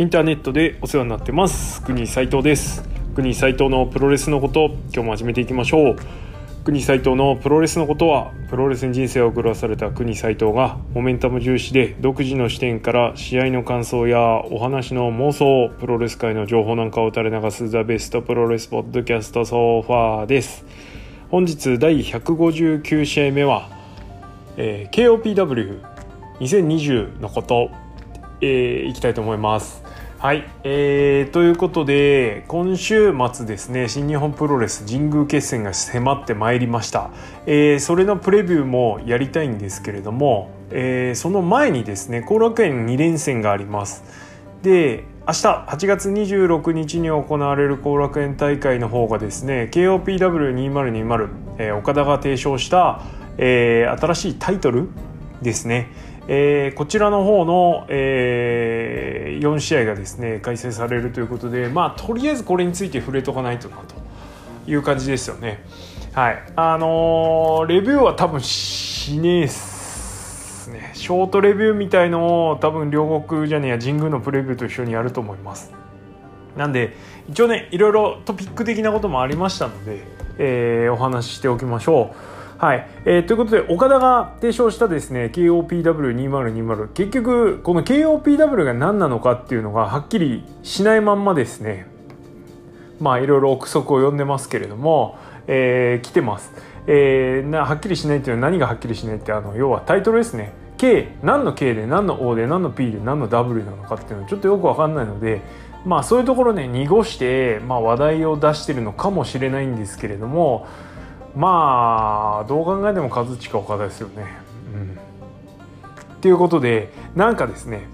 インターネットでお世話になってます。国斉藤です。国斉藤のプロレスのこと今日も始めていきましょう。国斉藤のプロレスのことはプロレスに人生を送らされた国斉藤がモメンタム重視で独自の視点から試合の感想やお話の妄想プロレス界の情報なんかを垂れ流すザベストプロレスポッドキャストソファーです。本日第159試合目は、えー、KOPW2020 のことえー、いきたいと思います。はい、えー、ということで今週末ですね新日本プロレス神宮決戦が迫ってまいりました、えー、それのプレビューもやりたいんですけれども、えー、その前にですね後楽園2連戦があります。で明日8月26日に行われる後楽園大会の方がですね KOPW2020、えー、岡田が提唱した、えー、新しいタイトルですね。えー、こちらの方の、えー、4試合がですね開催されるということでまあとりあえずこれについて触れとかないとなという感じですよね。はい。あのー、レビューは多分しねえっすね。ショートレビューみたいのを多分両国じゃねえや神宮のプレビューと一緒にやると思います。なんで一応ねいろいろトピック的なこともありましたので、えー、お話ししておきましょう。はい、えー、ということで岡田が提唱したですね KOPW2020 結局この KOPW が何なのかっていうのがはっきりしないまんまですね。まあいろいろ憶測を呼んでますけれども、えー、来てます、えー、なはっきりしないっていうのは何がはっきりしないってあの要はタイトルですね。K 何の K で何の O で何の P で何の W なのかっていうのはちょっとよく分かんないのでまあそういうところね濁して、まあ、話題を出してるのかもしれないんですけれどもまあどう考えても和親岡田ですよね。うん、っていうことでなんかですね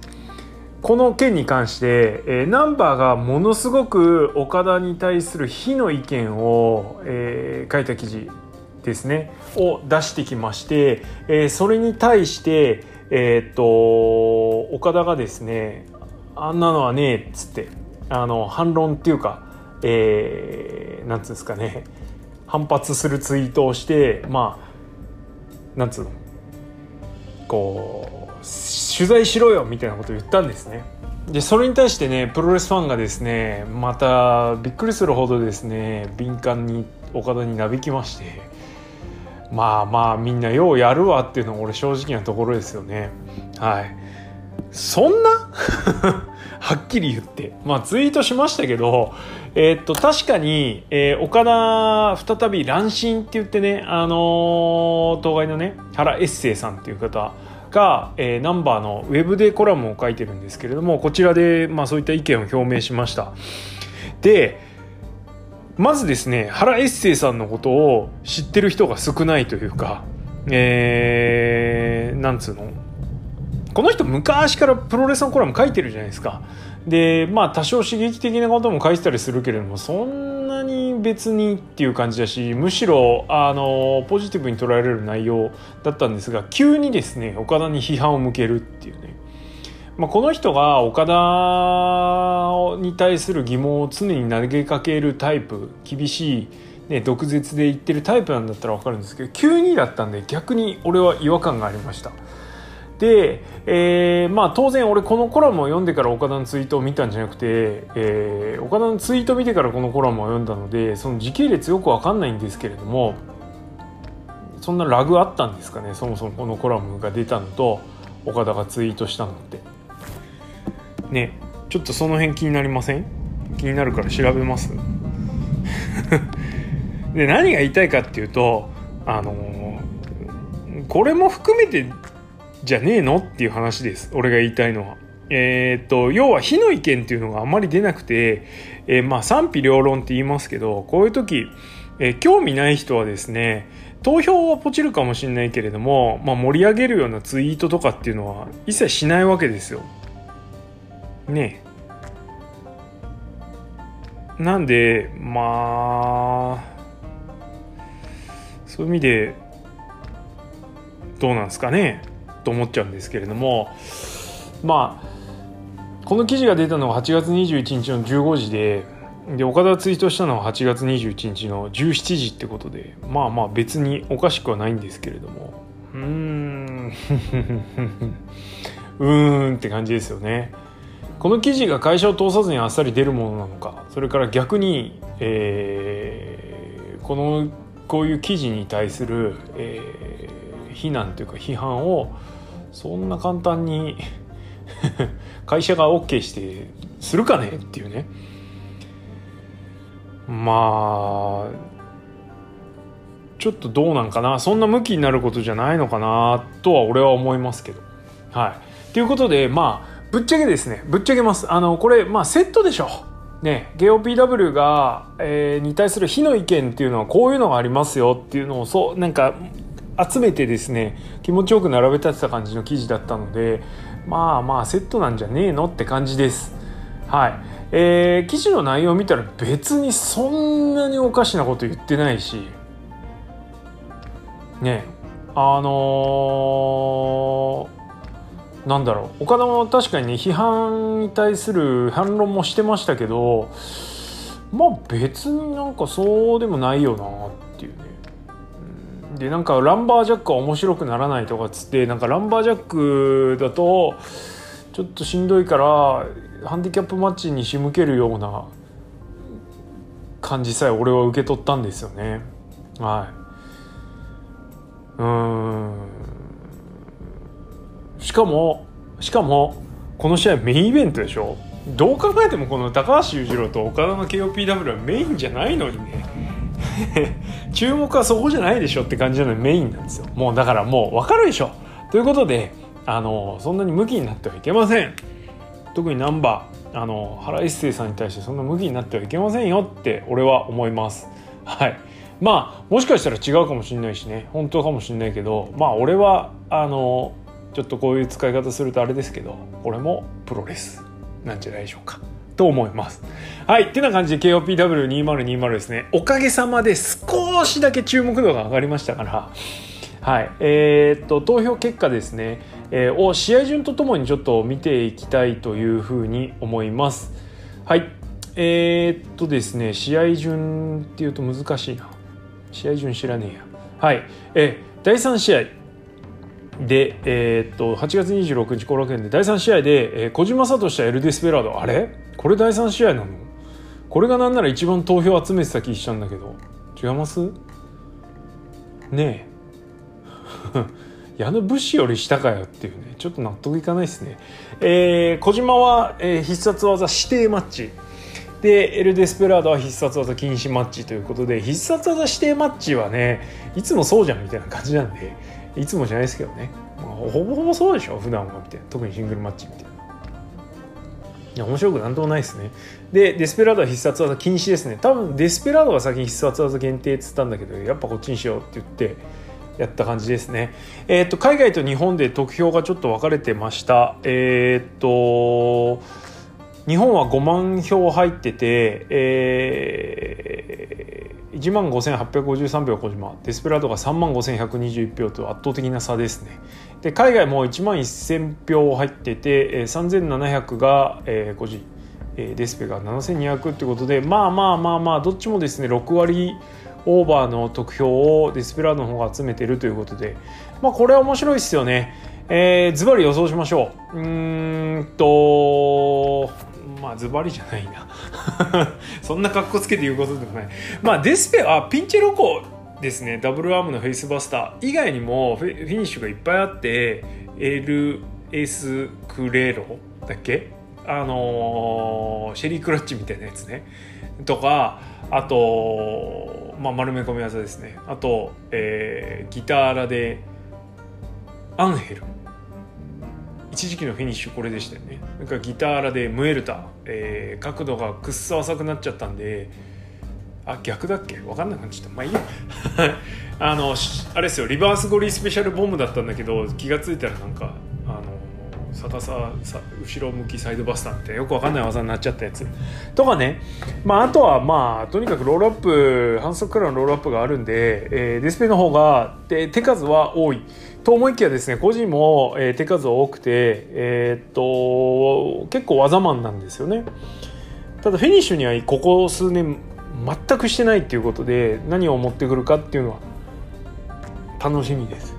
この件に関して、えー、ナンバーがものすごく岡田に対する非の意見を、えー、書いた記事ですね。を出してきまして、えー、それに対して、えー、っと岡田がですねあんなのはねえっつってあの反論っていうか、えー、なんつうんですかね。反発するツイートをしてまあなんつうのこう取材しろよみたいなことを言ったんですね。でそれに対してねプロレスファンがですねまたびっくりするほどですね敏感に岡田になびきましてまあまあみんなようやるわっていうのが俺正直なところですよね。はい。そんな？はっきり言って。まあツイートしましたけどえー、っと確かに、えー、岡田再び乱心って言ってねあのー、当該のね原エッセイさんっていう方が、えー、ナンバーのウェブでコラムを書いてるんですけれどもこちらで、まあ、そういった意見を表明しました。でまずですね原エッセイさんのことを知ってる人が少ないというかえー、なんつうの？この人昔からプロレスのコラム書いてるじゃないですか。でまあ多少刺激的なことも書いてたりするけれどもそんなに別にっていう感じだしむしろあのポジティブに捉えられる内容だったんですが急にですね岡田に批判を向けるっていうね、まあ、この人が岡田に対する疑問を常に投げかけるタイプ厳しいね、毒舌で言ってるタイプなんだったら分かるんですけど急にだったんで逆に俺は違和感がありました。で、えー、まあ当然俺このコラムを読んでから岡田のツイートを見たんじゃなくて、えー、岡田のツイートを見てからこのコラムを読んだのでその時系列よくわかんないんですけれどもそんなラグあったんですかねそもそもこのコラムが出たのと岡田がツイートしたのって。ねちょっとその辺気になりません？気になるから調べます？で何が言いたいかっていうとあのー、これも含めてじゃねえの？っていう話です俺が言いたいのは。えー、っと要は非の意見っていうのがあんまり出なくて、えー、まあ賛否両論って言いますけどこういう時、えー、興味ない人はですね投票はポチるかもしれないけれども、まあ、盛り上げるようなツイートとかっていうのは一切しないわけですよ。ねなんでまあそういう意味でどうなんですかね。と思っちゃうんですけれどもまあこの記事が出たのが8月21日の15時でで岡田がツイートしたのは8月21日の17時ってことでまあまあ別におかしくはないんですけれどもうーん うーんって感じですよね。この記事が会社を通さずにあっさり出るものなのかそれから逆に、えー、このこういう記事に対する、えー、非難というか批判をそんな簡単に 会社が OK してするかねっていうね。まあちょっとどうなんかな。そんな向きになることじゃないのかなとは俺は思いますけど。はい。ということでまあぶっちゃけですね。ぶっちゃけます。あのこれまあセットでしょ。ね、GOPW が、えー、に対する非の意見っていうのはこういうのがありますよっていうのをそうなんか集めてですね気持ちよく並べ立てた感じの記事だったのでまあまあセットなんじゃねえのって感じです。はい、えー、記事の内容を見たら別にそんなにおかしなこと言ってないしね。あのー、なんだろう。岡田も確かにね批判に対する反論もしてましたけどまあ別になんかそうでもないよなっでなんかランバージャックは面白くならないとかっつってなんかランバージャックだとちょっとしんどいからハンディキャップマッチに仕向けるような感じさえ俺は受け取ったんですよね。はい。うん。しかもしかもこの試合メインイベントでしょ？どう考えてもこの高橋裕次郎と岡田の KOPW はメインじゃないのにね。注目はそこじゃないでしょって感じなのメインなんですよ。もうだからもう分かるでしょ。ということであのそんなに向きになってはいけません。特にナンバーあの原一生さんに対してそんな向きになってはいけませんよって俺は思います。はい。まあもしかしたら違うかもしれないしね。本当かもしれないけどまあ俺はあのちょっとこういう使い方するとあれですけどこれもプロレスなんじゃないでしょうか。と思います。はい。ってな感じで KOPW2020 ですね。おかげさまで少しだけ注目度が上がりましたから、はい。えー、っと、投票結果ですね、えー、を試合順とともにちょっと見ていきたいというふうに思います。はい。えー、っとですね、試合順っていうと難しいな。試合順知らねえや。はい。えー、第3試合。で、えー、っと8月26日後楽園で第3試合で、えー、小島聡とエル・デスペラードあれ？これ第3試合なの？これがなんなら一番投票集めてた気したんだけど。違います？ねえ。矢野武士より下かよっていうね。ちょっと納得いかないですね。えー、小島は、えー、必殺技指定マッチ。でエル・デスペラードは必殺技禁止マッチということで必殺技指定マッチはねいつもそうじゃんみたいな感じなんでいつもじゃないですけどね、まあ、ほぼほぼそうでしょ普段はみたいな。特にシングルマッチみたいな。いや面白くなんともないですねでデスペラードは必殺技禁止ですね多分デスペラードが先に必殺技限定っつったんだけどやっぱこっちにしようって言ってやった感じですね。えっ、と、海外と日本で得票がちょっと分かれてました。えっ、と、日本は5万票入ってて、えー、1万5853票小島デスペラードが3万5121票と圧倒的な差ですねで海外も1万1000票入ってて、えー、3700が、えー、個人、えー、デスペが7200ってことでまあまあまあまあどっちもですね6割オーバーの得票をデスペラードの方が集めてるということで。まあこれは面白いですよね。えー、ズバリ予想しましょう。うーんとまあズバリじゃないな。そんな格好つけて言うことでもない。まあデスペはピンチェ・ロコですねダブルアームのフェイスバスター。以外にもフィニッシュがいっぱいあってエル・エス・クレロ？だっけ？あのー、シェリークラッチみたいなやつね。とかあと、まあ、丸め込み技ですね。あと、えー、ギターラでアンヘル。一時期のフィニッシュこれでしたよね。なんかギターラでムエルタ、えー、角度がくっそ浅くなっちゃったんであ逆だっけ？分かんなくなっちゃった。まあいいや。あのあれですよ。リバースゴリスペシャルボムだったんだけど気が付いたらなんかあの逆ささ後ろ向きサイドバスターってよく分かんない技になっちゃったやつ。とかね、まあ、あとはまあとにかくロールアップ反則からのロールアップがあるんで、えー、ディスプレイの方がで手数は多い。と思いきやですね個人も、えー、手数多くて、えー、っと結構技マンなんですよね。ただフィニッシュにはここ数年全くしてないっていうことで何を持ってくるかっていうのは楽しみです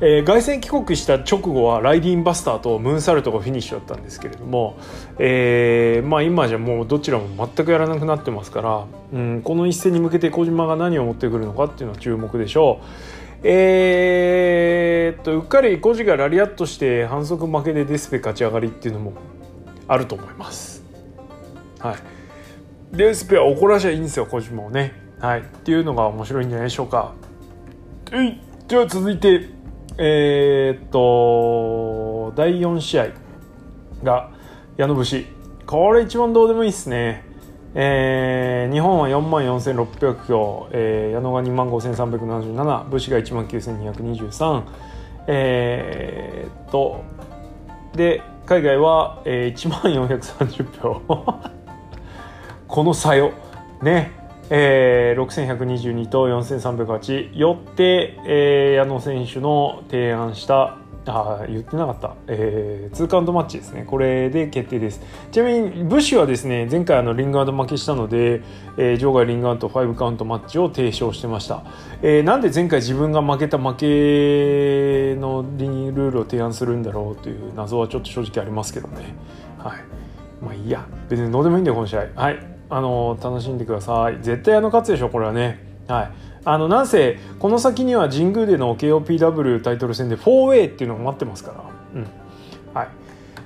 えー、凱旋帰国した直後はライディンバスターとムーンサルトがフィニッシュだったんですけれども、えーまあ、今じゃもうどちらも全くやらなくなってますから、うん、この一戦に向けて小島が何を持ってくるのかっていうのは注目でしょう。えー、っとうっかりコジがラリアットして反則負けでデスペ勝ち上がりっていうのもあると思います。はい、デスペは怒らしゃいいんですよ小島をね。はい、っていうのが面白いんじゃないでしょうか。はい、では続いてえー、っと第4試合が矢野節。これ一番どうでもいいっすね。えー、日本は4万4600票、えー、矢野が2万5377武士が1万9223えー、っとで海外は、えー、1万430票。この差よ。ね。えー、6122と4308よって、えー、矢野選手の提案した。あ言ってなかった、えー、2カウントマッチですね。これで決定です。ちなみにブッシュはですね前回あのリングアウト負けしたので、えー、場外リングアウト5カウントマッチを提唱してました、えー、なんで前回自分が負けた負けのリルールを提案するんだろうという謎はちょっと正直ありますけどね。はい。まあいいや。別にどうでもいいんだよこの試合。はい。あの楽しんでください。絶対あの勝つでしょこれはね。はい。あのなんせこの先には神宮での KOPW タイトル戦で 4way っていうのが待ってますから、うん。はい。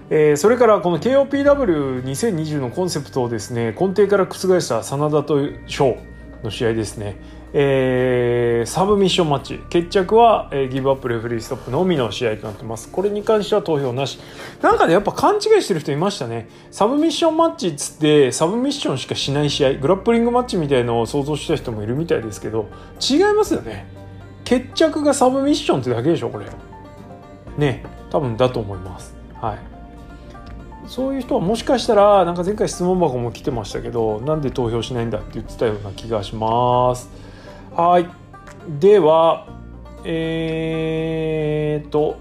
えー、それからこの KOPW2020 のコンセプトをですね根底から覆した真田と翔の試合ですね。えー、サブミッションマッチ。決着は、えー、ギブアップレフリーストップのみの試合となってます。これに関しては投票なし。なんかねやっぱ勘違いしてる人いましたね。サブミッションマッチっつってサブミッションしかしない試合グラップリングマッチみたいのを想像した人もいるみたいですけど違いますよね。決着がサブミッションってだけでしょこれ。ね。多分だと思います。はい。そういう人はもしかしたらなんか前回質問箱も来てましたけどなんで投票しないんだって言ってたような気がします。はい。では、えーと、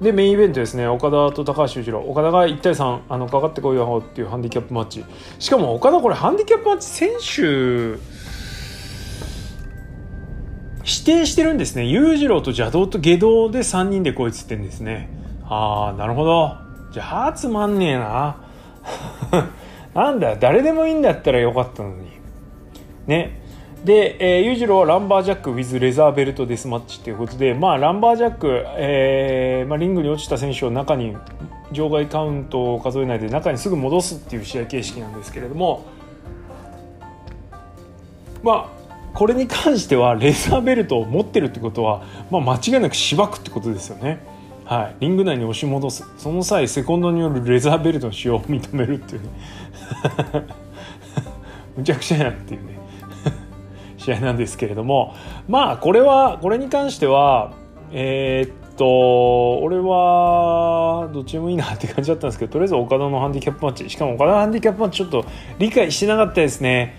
で、メインイベントですね、岡田と高橋裕次郎。岡田が1対3、あの、かかってこいよっていうハンディキャップマッチ。しかも岡田これハンディキャップマッチ選手、指定してるんですね。裕次郎と邪道と下道で3人でこいつってんですね。ああ、なるほど。じゃあ、つまんねえな。なんだ、誰でもいいんだったらよかったのに。ね。で、えー、裕次郎はランバージャック with レザーベルトデスマッチということで、まあ、ランバージャック、えーまあ、リングに落ちた選手を中に場外カウントを数えないで中にすぐ戻すっていう試合形式なんですけれどもまあこれに関してはレザーベルトを持ってるってことは、まあ、間違いなくしばくってことですよね。はい、リング内に押し戻す。その際セコンドによるレザーベルトの使用を認めるっていうね。むちゃくちゃやっていうね。試合なんですけれどもまあこれはこれに関してはえー、っと俺はどっちでもいいなって感じだったんですけどとりあえず岡田のハンディキャップマッチ。しかも岡田のハンディキャップマッチちょっと理解してなかったですね。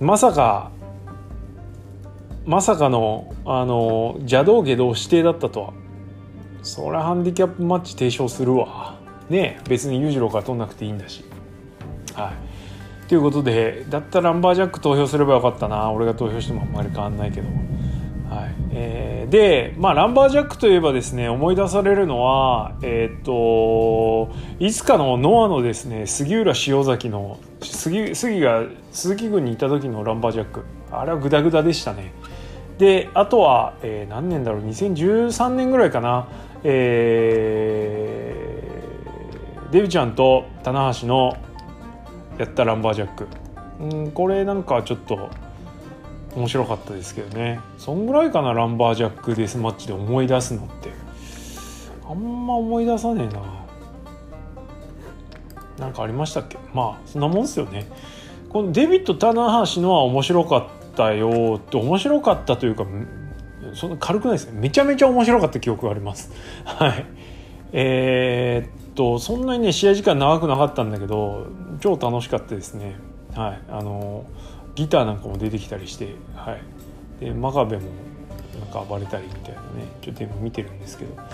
まさかまさかのあの邪道下道指定だったとは。そりゃハンディキャップマッチ提唱するわ。ね別に裕次郎から取んなくていいんだし。はい。ということでだったらランバージャック投票すればよかったな。俺が投票してもあんまり変わんないけど、はい。えー、で、まあ、ランバージャックといえばですね思い出されるのはえー、っといつかのノアのですね杉浦塩崎の杉杉が鈴木軍にいた時のランバージャック。あれはグダグダでしたね。であとは、えー、何年だろう2013年ぐらいかな。えー、デビちゃんと棚橋のやったランバージャック。うんこれなんかちょっと面白かったですけどね。そんぐらいかなランバージャックデスマッチで思い出すのって。あんま思い出さねえな。なんかありましたっけ？まあそんなもんっすよね。このデビッド・タナー橋のは面白かったよって面白かったというかそんな軽くないですね。めちゃめちゃ面白かった記憶があります。はい。えー、とそんなにね試合時間長くなかったんだけど超楽しかったですね。はい。あのギターなんかも出てきたりしてはい。で真壁もなんか暴れたりみたいなねちょっと今見てるんですけど、は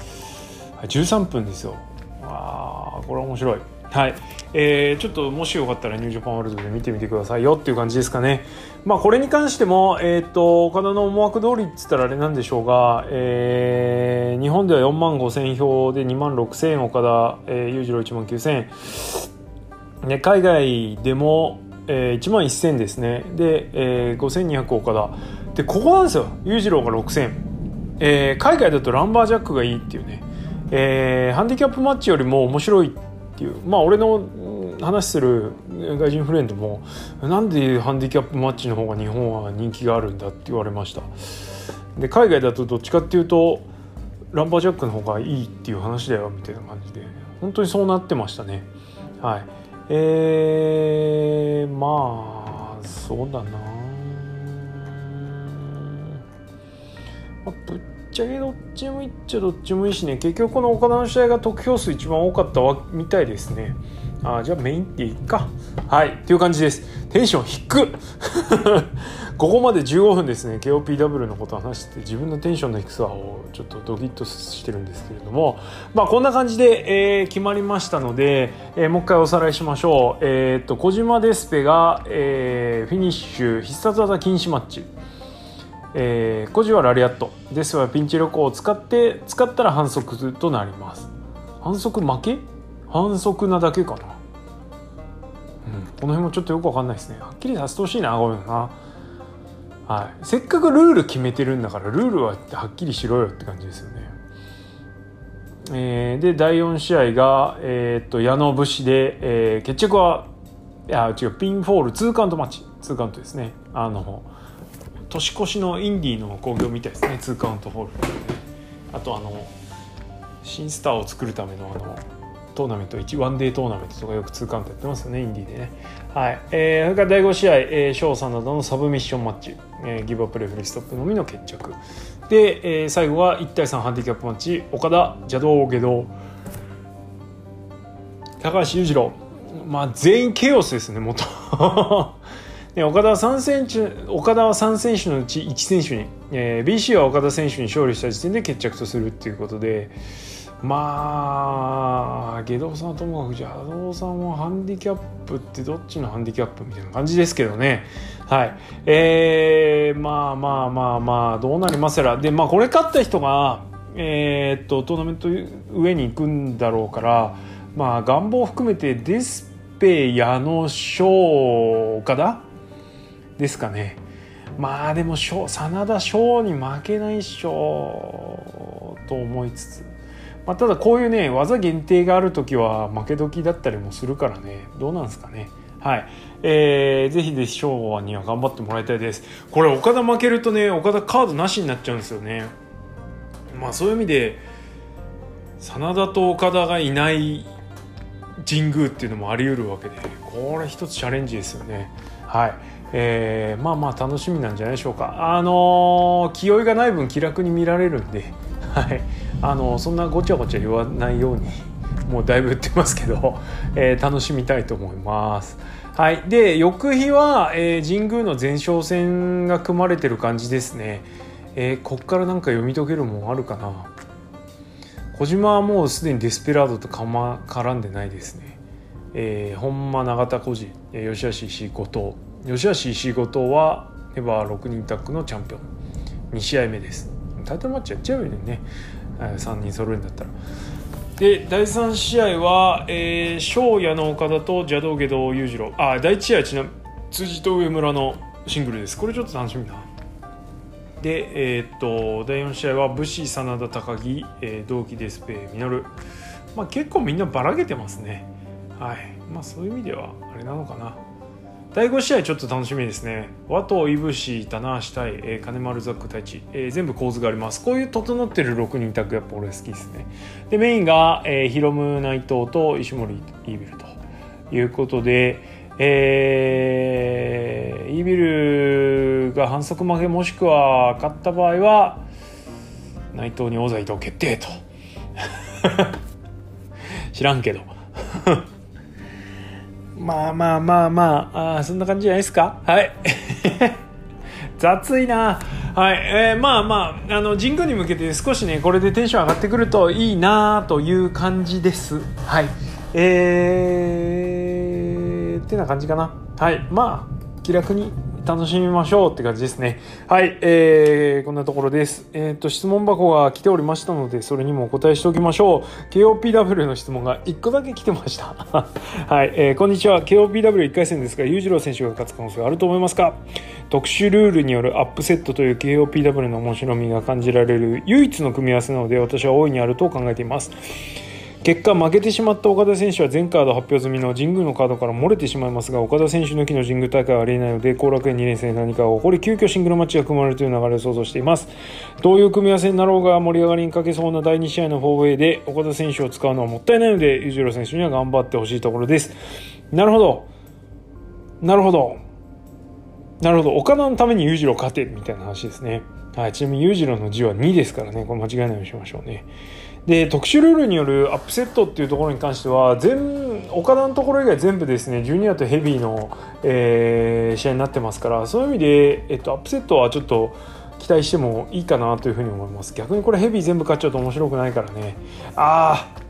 い、13分ですよ。ああこれ面白い。はいえー、ちょっともしよかったらニュージャパンワールドで見てみてくださいよっていう感じですかね。まあこれに関しても、えっ、と、岡田の思惑通りって言ったらあれなんでしょうが、えー、日本では4万5千票で2万6千岡田、えー、裕次郎1万9千ね、海外でも、えー、1万1000ですね。で、えー、5200岡田。で、ここなんですよ。裕次郎が6000。えー、海外だとランバージャックがいいっていうね。えー、ハンディキャップマッチよりも面白いってていう。まあ俺の話する外人フレンドもなんでハンディキャップマッチの方が日本は人気があるんだって言われました。で海外だとどっちかっていうとランバージャックの方がいいっていう話だよみたいな感じで。本当にそうなってましたね。はい。えー、まあそうだな、まあ、ぶっちゃけどっちもいっちゃどっちもいいしね。結局この岡田の試合が得票数一番多かったわみたいですね。あじゃあメインっていいか。はいっていう感じです。テンション低っ。ここまで15分ですね。KOPW のことを話して自分のテンションの低さをちょっとドキッとしてるんですけれども。まあこんな感じで、えー、決まりましたので、えー、もう一回おさらいしましょう。えー、っと小島デスペが、えー、フィニッシュ必殺技禁止マッチ。えー、コジはラリアット。ですはピンチ旅行を使って使ったら反則となります。反則負け？反則なだけかな、うん、この辺もちょっとよくわかんないですね。はっきりさせてほしいなごめんな。はい、せっかくルール決めてるんだからルールははっきりしろよって感じですよね。えー、で第4試合が、えー、っと矢野 BUSHI で、えー、決着はいや違うピンフォール2カウントマッチ。2カウントですね。あの年越しのインディーの興行みたいですね2カウントホール、あとあの新スターを作るためのあのトーナメント1ワンデートーナメントとかよく2カウントやってますよねインディーでね。はい。えー、それから第5試合、えー、 SHO SANADA のサブミッションマッチ、えー、ギブアップレフリストップのみの決着。で、えー、最後は1対3ハンディキャップマッチ。岡田邪道下道。高橋裕次郎。まあ全員ケオスですね元。で岡田は3選手岡田は3選手のうち1選手に、えー、BC は岡田選手に勝利した時点で決着とするっていうことでまあ下道さんはともかく邪道さんはハンディキャップってどっちのハンディキャップみたいな感じですけどね。はい。えー、まあまあまあまあどうなりますやら。でまあこれ勝った人がえー、っとトーナメント上に行くんだろうからまあ願望を含めてデスペ矢野翔岡田ですかねまあでも真田翔に負けないっしょと思いつつ、まあ、ただこういうね技限定がある時は負け時だったりもするからねどうなんですかねはい。えー、ぜひで昭和には頑張ってもらいたいです。これ、岡田負けるとね、岡田カードなしになっちゃうんですよね。まあ、そういう意味で、真田と岡田がいない神宮っていうのもあり得るわけで、これ一つチャレンジですよね。はい。えー、まあまあ楽しみなんじゃないでしょうかあのー、気負いがない分気楽に見られるんで、はいあのー、そんなごちゃごちゃ言わないようにもうだいぶ言ってますけど、えー、楽しみたいと思います。はい、で翌日は、えー、神宮の前哨戦が組まれてる感じですね。えー、こっからなんか読み解けるもんあるかな小島はもうすでにデスペラードとか、ま、絡んでないですね。えー、本間永田浩二吉橋石井後藤吉橋石後藤はエバー6人タッグのチャンピオン。2試合目です。タイトルマッチやっちゃうよね。3人揃えるんだったら。で第3試合は、えー、翔矢の岡田と邪道下道裕次郎。あ第1試合ちな辻と上村のシングルです。これちょっと楽しみな。でえー、っと第4試合は武士真田高木、えー、同期デスペミノル。まあ結構みんなばらけてますね。はい。まあそういう意味ではあれなのかな。第5試合ちょっと楽しみですね。和藤いぶし棚橋対、えー、金丸ザック太一、えー、全部構図があります。こういう整ってる6人タッグやっぱ俺好きですね。でメインが、えー、ヒロム内藤と石森イービルということでえー、イービルが反則負けもしくは勝った場合は内藤に王座移動決定と。知らんけど。まあまあまあまあ、あそんな感じじゃないですか？はい。雑いな。はい。えー、まあまあ、あの、神宮に向けて少しね、これでテンション上がってくるといいなという感じです。はい。えー、ってな感じかなはいまあ気楽に楽しみましょうって感じですね。はい、えー、こんなところです。えっ、ー、と、質問箱が来ておりましたので、それにもお答えしておきましょう。KOPW の質問が1個だけ来てました。はい、えー、こんにちは。KOPW1 回戦ですが、裕次郎選手が勝つ可能性はあると思いますか？特殊ルールによるアップセットという KOPW の面白みが感じられる唯一の組み合わせなので、私は大いにあると考えています。結果負けてしまった岡田選手は全カード発表済みの神宮のカードから漏れてしまいますが岡田選手抜きの神宮大会はありえないので後楽園2連戦何かが起こり急遽シングルマッチが組まれるという流れを想像しています。どういう組み合わせになろうが盛り上がりに欠けそうな第2試合の 4way で岡田選手を使うのはもったいないので裕次郎選手には頑張ってほしいところです。なるほど。なるほど。なるほど。岡田のために裕次郎勝てみたいな話ですね。はい、ちなみに裕次郎の字は2ですからね。これ間違えないようにしましょうね。で特殊ルールによるアップセットっていうところに関しては全岡田のところ以外全部ですねジュニアとヘビーの、えー、試合になってますからそういう意味で、えっと、アップセットはちょっと期待してもいいかなというふうに思います。逆にこれヘビー全部勝っちゃうと面白くないからね。ああ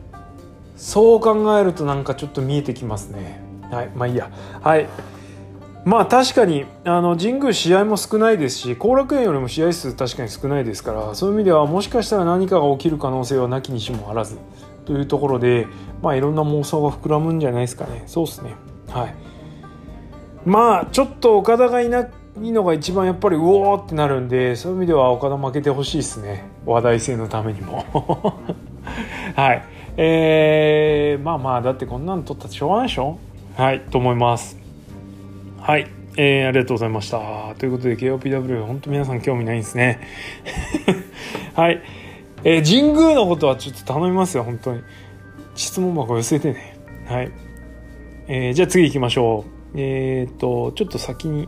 そう考えるとなんかちょっと見えてきますね。はいまあいいや。はい。まあ確かにあの神宮試合も少ないですし後楽園よりも試合数確かに少ないですからそういう意味ではもしかしたら何かが起きる可能性はなきにしもあらずというところでまあいろんな妄想が膨らむんじゃないですかね。そうですね。はい。まあちょっと岡田がいないのが一番やっぱりうおーってなるんでそういう意味では岡田負けてほしいですね。話題性のためにも。はい。えー、まあまあだってこんなの撮ったってしょうがないでしょ。はいと思います。はい、えー、ありがとうございました。ということで KOPW 本当皆さん興味ないんですね。はい、えー、神宮のことはちょっと頼みますよ本当に。質問箱寄せてね。はい。えー、じゃあ次行きましょう。えっ、とちょっと先に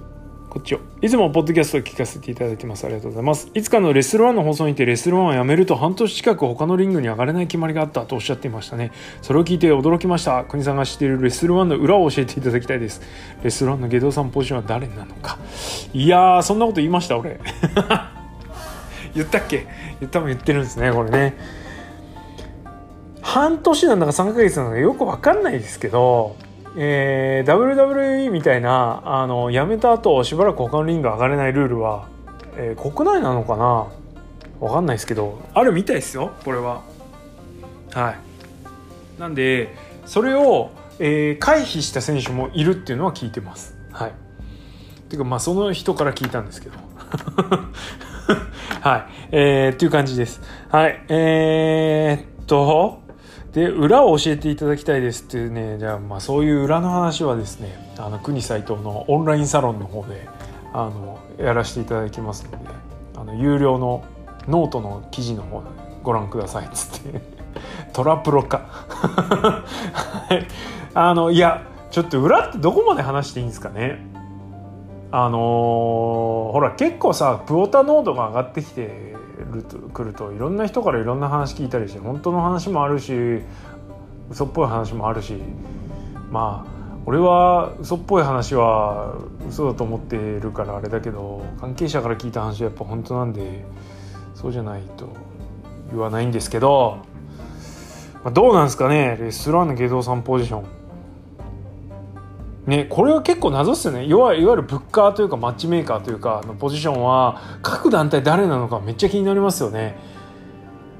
こっちを。いつもポッドキャストを聞かせていただいてます。ありがとうございます。いつかのレスル1の放送にてレスル1をやめると半年近く他のリングに上がれない決まりがあったとおっしゃっていましたね。それを聞いて驚きました。国さんが知っているレスル1の裏を教えていただきたいです。レスル1の下道さんポジションは誰なのか。いやー、そんなこと言いました、俺。言ったっけ？多分言ってるんですね、これね。半年なんだか3ヶ月なのかよくわかんないですけど、えー、WWE みたいなあの辞めた後しばらく他のリング上がれないルールは、えー、国内なのかな？わかんないですけどあるみたいですよこれは。はい。なんでそれを、えー、回避した選手もいるっていうのは聞いてます。はい。ていうかまあその人から聞いたんですけど。はい、えー、っていう感じです。はい。えー、っとで裏を教えていただきたいですっていうねじゃあまあそういう裏の話はですねあの国斎藤のオンラインサロンの方であのやらせていただきますのであの有料のノートの記事の方ご覧くださいっつって トラプロか。あのいやちょっと裏ってどこまで話していいんですかね。あのー、ほら結構さプオタ濃度が上がってきてると来るといろんな人からいろんな話聞いたりして本当の話もあるし嘘っぽい話もあるしまあ俺は嘘っぽい話は嘘だと思ってるからあれだけど関係者から聞いた話はやっぱ本当なんでそうじゃないと言わないんですけど、まあ、どうなんですかねレストランの芸道さんポジション。ね、これは結構謎っすよね。いわゆるブッカーというかマッチメーカーというかのポジションは各団体誰なのかめっちゃ気になりますよね。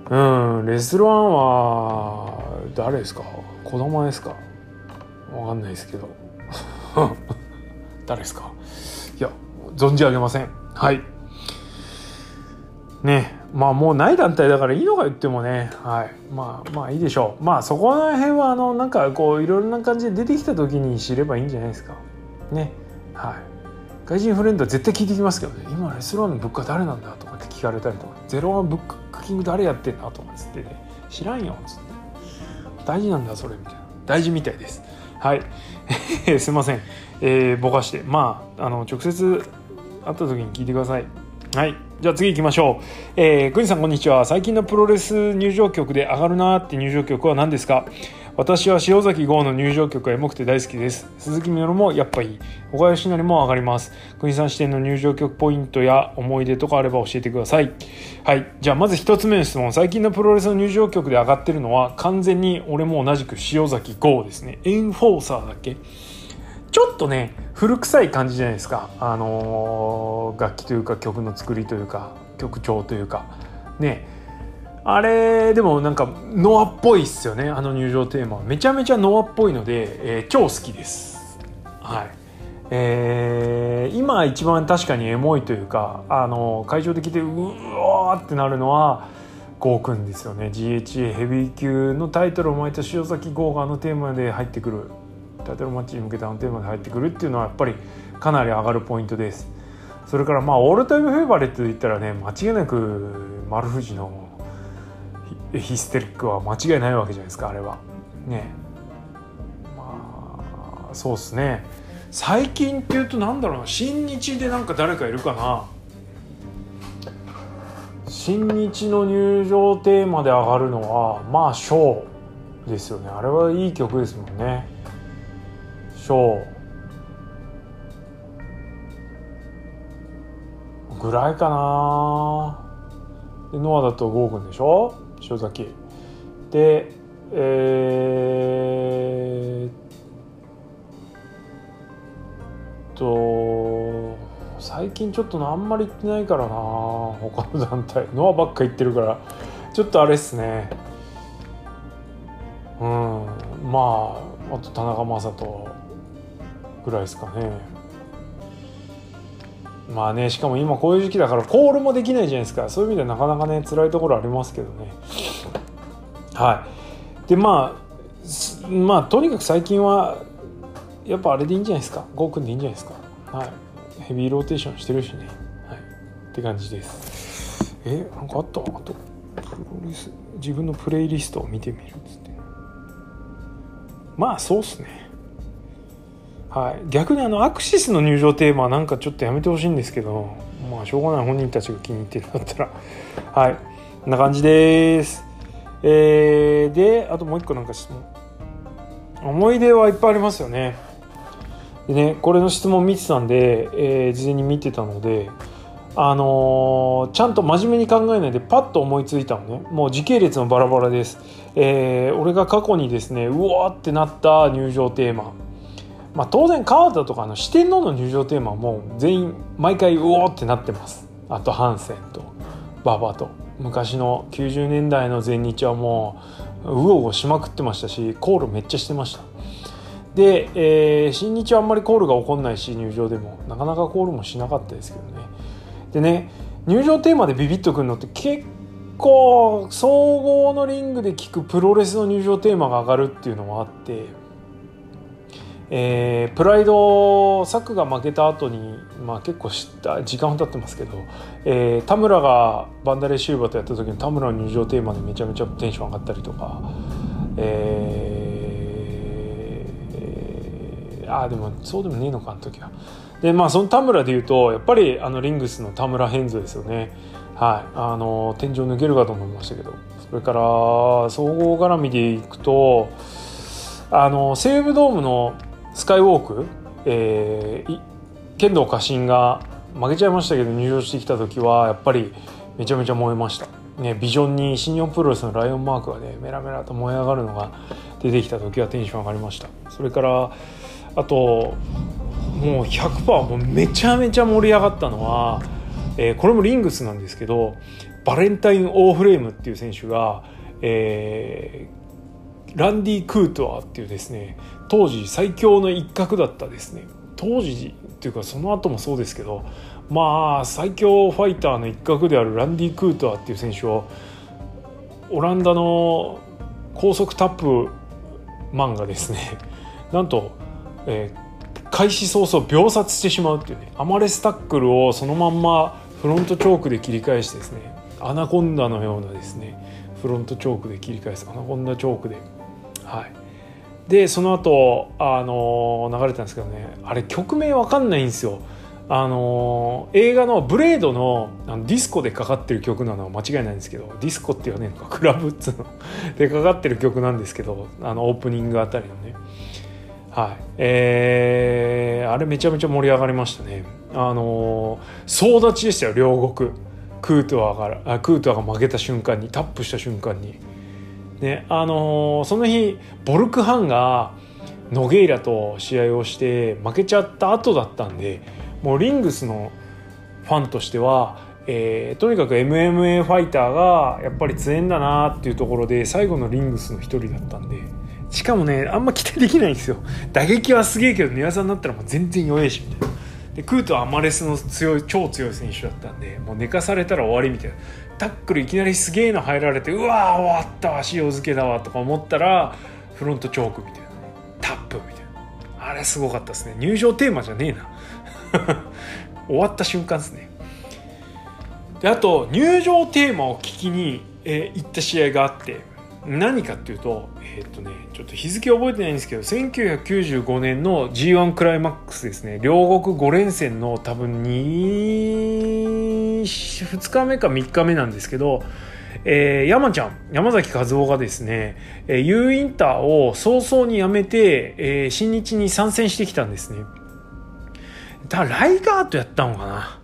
うんレスロワンは誰ですか？子供ですか？わかんないですけど。誰ですか？いや存じ上げません。はい。ね。まあもうない団体だからいいのか言ってもね。はい。まあまあいいでしょう。まあそこら辺はあのなんかこういろいろな感じで出てきた時に知ればいいんじゃないですか。ね。はい。外人フレンドは絶対聞いてきますけどね。今レストランの物価誰なんだとかって聞かれたりとか。ゼロワンブックキング誰やってんだとかつってね。知らんよっつって。大事なんだそれみたいな。大事みたいです。はい。すいません。えー、ぼかして。まああの直接会った時に聞いてください。はい。じゃあ次行きましょう。えー、グニさんこんにちは。最近のプロレス入場曲で上がるなーって入場曲は何ですか？私は塩崎豪の入場曲がエモくて大好きです。鈴木みのるもやっぱいい小林成も上がります。国さん視点の入場曲ポイントや思い出とかあれば教えてください。はい。じゃあまず一つ目の質問。最近のプロレスの入場曲で上がってるのは完全に俺も同じく塩崎豪ですね。エンフォーサーだっけ？ちょっとね古臭い感じじゃないですか。あのー楽器というか曲の作りというか曲調というか。ね。あれでもなんかノアっぽいっすよね。あの入場テーマめちゃめちゃノアっぽいので、えー超好きです。はい。えー今一番確かにエモいというかあの会場で聞いてうわーってなるのはゴーくんですよね。GHA ヘビー級のタイトルを毎年潮崎豪があのテーマで入ってくるタイトルマッチに向けてあのテーマで入ってくるっていうのはやっぱりかなり上がるポイントです。それからまあ all time favorite で言ったらね間違いなく丸藤のヒヒステリックは間違いないわけじゃないですかあれは。ね。まあそうっすね。最近っていうとなんだろうな。新日でなんか誰かいるかな。新日の入場テーマで上がるのはまあショーですよね。あれはいい曲ですもんね。ショーぐらいかな。でノアだとゴーくんでしょ？塩崎。でえー、っと最近ちょっとあんまり行ってないからな他の団体。ノアばっか行ってるから。ちょっとあれっすね。うん。まああと田中将人。ぐらいですかね。まあねしかも今こういう時期だからコールもできないじゃないですか。そういう意味ではなかなかね辛いところありますけどね。はい。でまあまあとにかく最近はやっぱあれでいいんじゃないですか。ゴーくんでいいんじゃないですか。はい。ヘビーローテーションしてるしね。はい。って感じです。えなんかあった？あとプロレス自分のプレイリストを見てみるっつって。まあそうっすね。はい、逆にあのアクシスの入場テーマはなんかちょっとやめてほしいんですけどまあしょうがない本人たちが気に入ってるんだったら。はい。こんな感じです。えー、であともう一個なんか質問。思い出はいっぱいありますよね。でねこれの質問見てたんで、えー事前に見てたのであのーちゃんと真面目に考えないでパッと思いついたのね。もう時系列もバラバラです、えー俺が過去にですねうわーってなった入場テーマ。まあ、当然川田とかの四天王の入場テーマも全員毎回うおーってなってます。あとハンセンと馬場と。昔の90年代の全日はもううおうおしまくってましたしコールめっちゃしてました。で、えー新日はあんまりコールが起こんないし入場でも。なかなかコールもしなかったですけどね。でね入場テーマでビビッとくるのって結構総合のリングで聞くプロレスの入場テーマが上がるっていうのもあってえープライドサクが負けた後にまあ結構知った時間は経ってますけど、えー田村がバンダレーシューバーとやった時に田村の入場テーマでめちゃめちゃテンション上がったりとかえーあーでもそうでもねえのかあの時は。でまあその田村でいうとやっぱりあのリングスの田村ヘンズですよね。はい、あの天井抜けるかと思いましたけどそれから総合絡みでいくとあの西武ドームのスカイウォーク、えー剣道家臣が負けちゃいましたけど入場してきた時はやっぱりめちゃめちゃ燃えました、ね、ビジョンに新日本プロレスのライオンマークがねメラメラと燃え上がるのが出てきた時はテンション上がりました。それからあともう100%もうめちゃめちゃ盛り上がったのは、えーこれもリングスなんですけどバレンタイン・オーフレームっていう選手が、えーランディ・クートワーっていうですね当時最強の一角だったですね。当時っていうかその後もそうですけどまあ最強ファイターの一角であるランディ・クートワーっていう選手をオランダの高速タップマンがですね。なんと、えー開始早々秒殺してしまうっていうねアマレスタックルをそのまんまフロントチョークで切り返してですねアナコンダのようなですねフロントチョークで切り返すアナコンダチョークではい。でその後あの流れたんですけどねあれ曲名わかんないんですよ。あの、映画の「ブレードの」あのディスコでかかってる曲なのは間違いないんですけどディスコって言わねえのかクラブっつうの。でかかってる曲なんですけどあのオープニングあたりのね。はい。えー、あれめちゃめちゃ盛り上がりましたね。あの、総立ちでしたよ両国。クートアがあクートアが負けた瞬間にタップした瞬間に。ねあのー、その日ボルクハンがノゲイラと試合をして負けちゃった後だったんでもうリングスのファンとしては、えー、とにかく MMA ファイターがやっぱり強いんだなっていうところで最後のリングスの一人だったんでしかもねあんま期待できないんですよ。打撃はすげえけど寝技になったらもう全然弱いしみたいな。でクートはアマレスの強い超強い選手だったんでもう寝かされたら終わりみたいな。タックルいきなりすげえの入られてうわー終わったわ塩漬けだわとか思ったらフロントチョークみたいな。タップみたいな。あれすごかったですね。入場テーマじゃねえな。終わった瞬間ですね。であと入場テーマを聞きに、えー、行った試合があって何かっていうとえー、っとねちょっと日付覚えてないんですけど1995年の G1 クライマックスですね両国5連戦の多分 2, 2日目か3日目なんですけどえー、山ちゃん、山崎和夫がですね、えー、U インターを早々に辞めて、えー、新日に参戦してきたんですね。だライガーとやったのかな。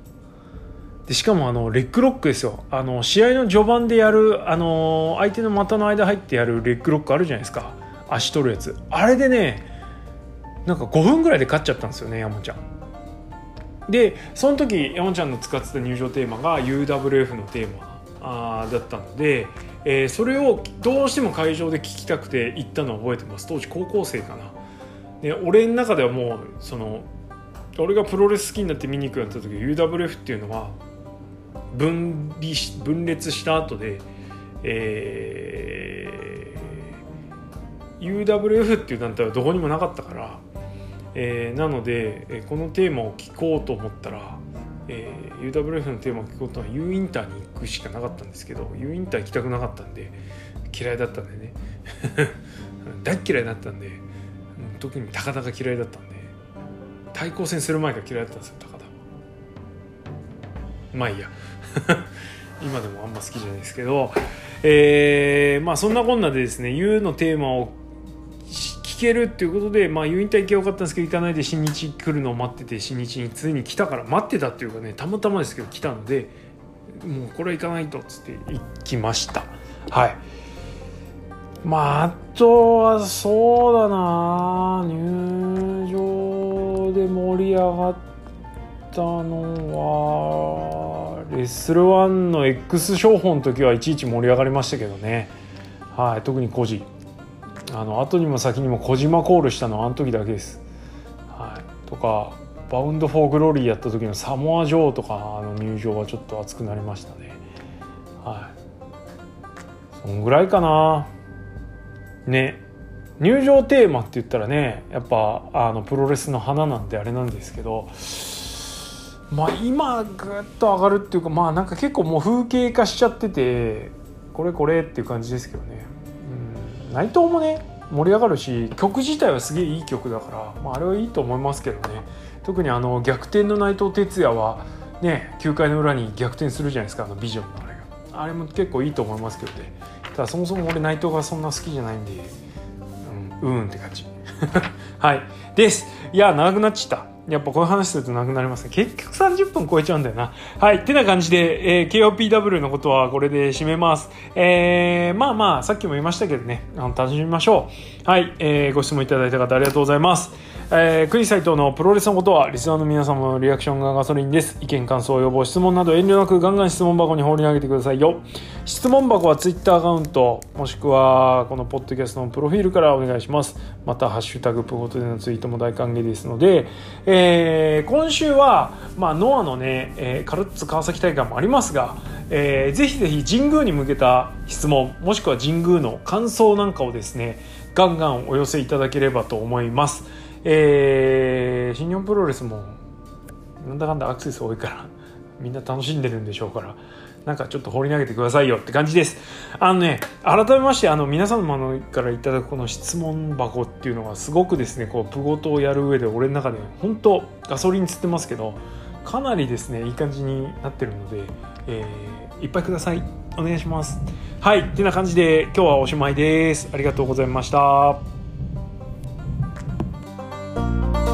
でしかもあのレッグロックですよ。あの試合の序盤でやるあの相手の股の間入ってやるレッグロックあるじゃないですか。足取るやつ。あれでねなんか5分ぐらいで勝っちゃったんですよね山ちゃん。でその時山ちゃんの使ってた入場テーマが UWF のテーマあだったので、えー、それをどうしても会場で聞きたくて行ったのを覚えてます。当時高校生かな。で俺の中ではもうその俺がプロレス好きになって見に行くようになった時 UWF っていうのは分離し分裂した後で、えー、UWF っていう団体はどこにもなかったから、えー、なのでこのテーマを聞こうと思ったら、えー、UWF のテーマを聞こうとは U インターに行くしかなかったんですけど U インター行きたくなかったんで嫌いだったんでね。大嫌いだったんで特に高田が嫌いだったんで対抗戦する前から嫌いだったんですよ高田まあいいや。今でもあんま好きじゃないですけど、えー、まあそんなこんなでですね U のテーマを聞けるっていうことで、まあ、U インタ行けよかったんですけど行かないで新日来るのを待ってて新日についに来たから待ってたっていうかねたまたまですけど来たのでもうこれは行かないとっつって行きました。はい。まああとはそうだな入場で盛り上がったのはレッスル1の X 商法の時はいちいち盛り上がりましたけどねはい特に個人あの後にも先にも小島コールしたのはあの時だけです。はい、とかバウンド・フォー・グローリーやった時のサモア・ジョーとかの入場はちょっと熱くなりましたね。はい。そんぐらいかな。ね。入場テーマって言ったらねやっぱあのプロレスの花なんであれなんですけどまあ今ぐっと上がるっていうかまあなんか結構もう風景化しちゃっててこれこれっていう感じですけどね。うん内藤もね盛り上がるし曲自体はすげえいい曲だから、まあ、あれはいいと思いますけどね。特にあの逆転の内藤哲也はね9回の裏に逆転するじゃないですかあのビジョンのあれが。あれも結構いいと思いますけどね。ただそもそも俺内藤がそんな好きじゃないんでうんうんって感じ。はい。です。いや長くなっちゃった。やっぱこういう話するとなくなりますね。結局30分超えちゃうんだよな。はい。ってな感じで、えー、KOPW のことはこれで締めます。えー、まあまあ、さっきも言いましたけどね、あの楽しみましょう。はい。えー、ご質問いただいた方ありがとうございます。えー、クリサイトのプロレスのことは、リスナーの皆様のリアクションがガソリンです。意見、感想、要望、質問など遠慮なくガンガン質問箱に放り投げてくださいよ。質問箱は Twitter アカウント、もしくはこのポッドキャストのプロフィールからお願いします。また、ハッシュタグプゴトでのツイートも大歓迎ですので、えー、今週は、まあ、ノアのね、えー、カルッツ川崎大会もありますが、えー、ぜひぜひ神宮に向けた質問、もしくは神宮の感想なんかをですね、ガンガンお寄せいただければと思います。えー、新日本プロレスもなんだかんだアクセス多いから みんな楽しんでるんでしょうからなんかちょっと放り投げてくださいよって感じです。あのね改めましてあの皆様からいただくこの質問箱っていうのがすごくですねこうプゴトをやる上で俺の中で本当ガソリンつってますけどかなりですねいい感じになってるので、えー、いっぱいください。お願いします。はいてな感じで今日はおしまいです。ありがとうございました。you